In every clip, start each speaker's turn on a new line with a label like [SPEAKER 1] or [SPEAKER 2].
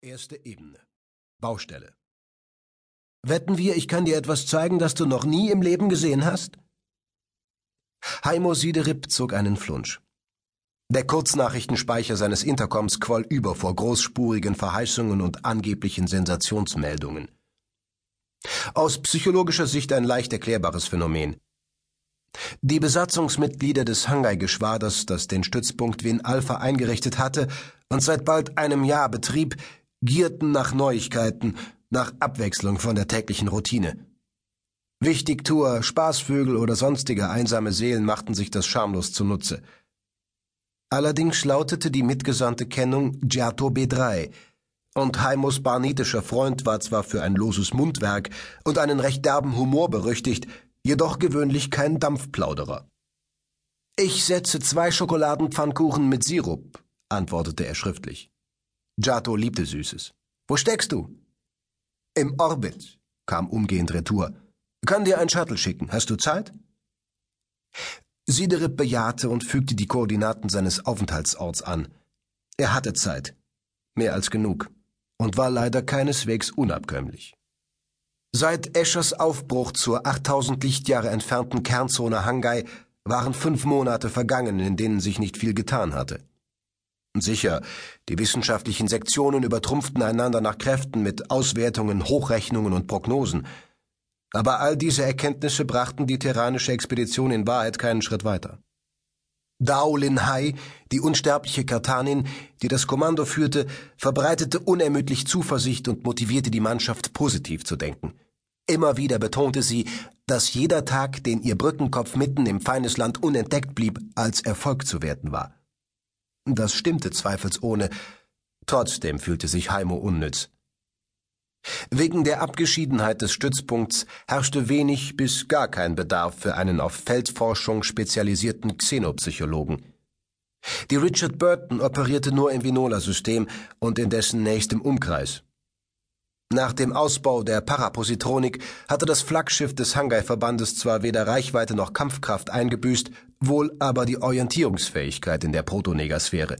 [SPEAKER 1] Erste Ebene. Baustelle. Wetten wir, ich kann dir etwas zeigen, das du noch nie im Leben gesehen hast? Heimo Siderip zog einen Flunsch. Der Kurznachrichtenspeicher seines Intercoms quoll über vor großspurigen Verheißungen und angeblichen Sensationsmeldungen. Aus psychologischer Sicht ein leicht erklärbares Phänomen. Die Besatzungsmitglieder des Hangai-Geschwaders, das den Stützpunkt Wien Alpha eingerichtet hatte und seit bald einem Jahr betrieb, gierten nach Neuigkeiten, nach Abwechslung von der täglichen Routine. Wichtigtuer, Spaßvögel oder sonstige einsame Seelen machten sich das schamlos zunutze. Allerdings lautete die mitgesandte Kennung Giato B3, und Heimos barnitischer Freund war zwar für ein loses Mundwerk und einen recht derben Humor berüchtigt, jedoch gewöhnlich kein Dampfplauderer. Ich setze zwei Schokoladenpfannkuchen mit Sirup, antwortete er schriftlich. Giato liebte Süßes. Wo steckst du? Im Orbit, kam umgehend Retour. Kann dir ein Shuttle schicken. Hast du Zeit? Siderip bejahte und fügte die Koordinaten seines Aufenthaltsorts an. Er hatte Zeit. Mehr als genug. Und war leider keineswegs unabkömmlich. Seit Eschers Aufbruch zur 8000 Lichtjahre entfernten Kernzone Hangai waren fünf Monate vergangen, in denen sich nicht viel getan hatte. Sicher, die wissenschaftlichen Sektionen übertrumpften einander nach Kräften mit Auswertungen, Hochrechnungen und Prognosen. Aber all diese Erkenntnisse brachten die terranische Expedition in Wahrheit keinen Schritt weiter. Dao Lin Hai, die unsterbliche Kartanin, die das Kommando führte, verbreitete unermüdlich Zuversicht und motivierte die Mannschaft, positiv zu denken. Immer wieder betonte sie, dass jeder Tag, den ihr Brückenkopf mitten im Feindesland unentdeckt blieb, als Erfolg zu werten war. Das stimmte zweifelsohne. Trotzdem fühlte sich Heimo unnütz. Wegen der Abgeschiedenheit des Stützpunkts herrschte wenig bis gar kein Bedarf für einen auf Feldforschung spezialisierten Xenopsychologen. Die Richard Burton operierte nur im Vinola-System und in dessen nächstem Umkreis. Nach dem Ausbau der Parapositronik hatte das Flaggschiff des Hangai-Verbandes zwar weder Reichweite noch Kampfkraft eingebüßt, wohl aber die Orientierungsfähigkeit in der Protonegasphäre.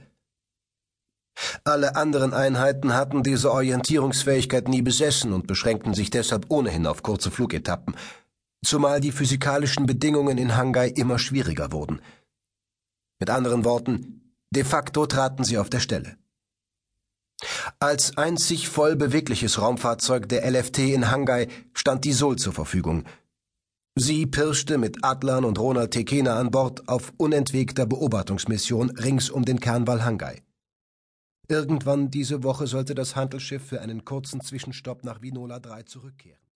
[SPEAKER 1] Alle anderen Einheiten hatten diese Orientierungsfähigkeit nie besessen und beschränkten sich deshalb ohnehin auf kurze Flugetappen, zumal die physikalischen Bedingungen in Hangai immer schwieriger wurden. Mit anderen Worten, de facto traten sie auf der Stelle. Als einzig voll bewegliches Raumfahrzeug der LFT in Hangai stand die Sol zur Verfügung. Sie pirschte mit Adlan und Ronald Tekena an Bord auf unentwegter Beobachtungsmission rings um den Kernwall Hangai. Irgendwann diese Woche sollte das Handelsschiff für einen kurzen Zwischenstopp nach Vinola 3 zurückkehren.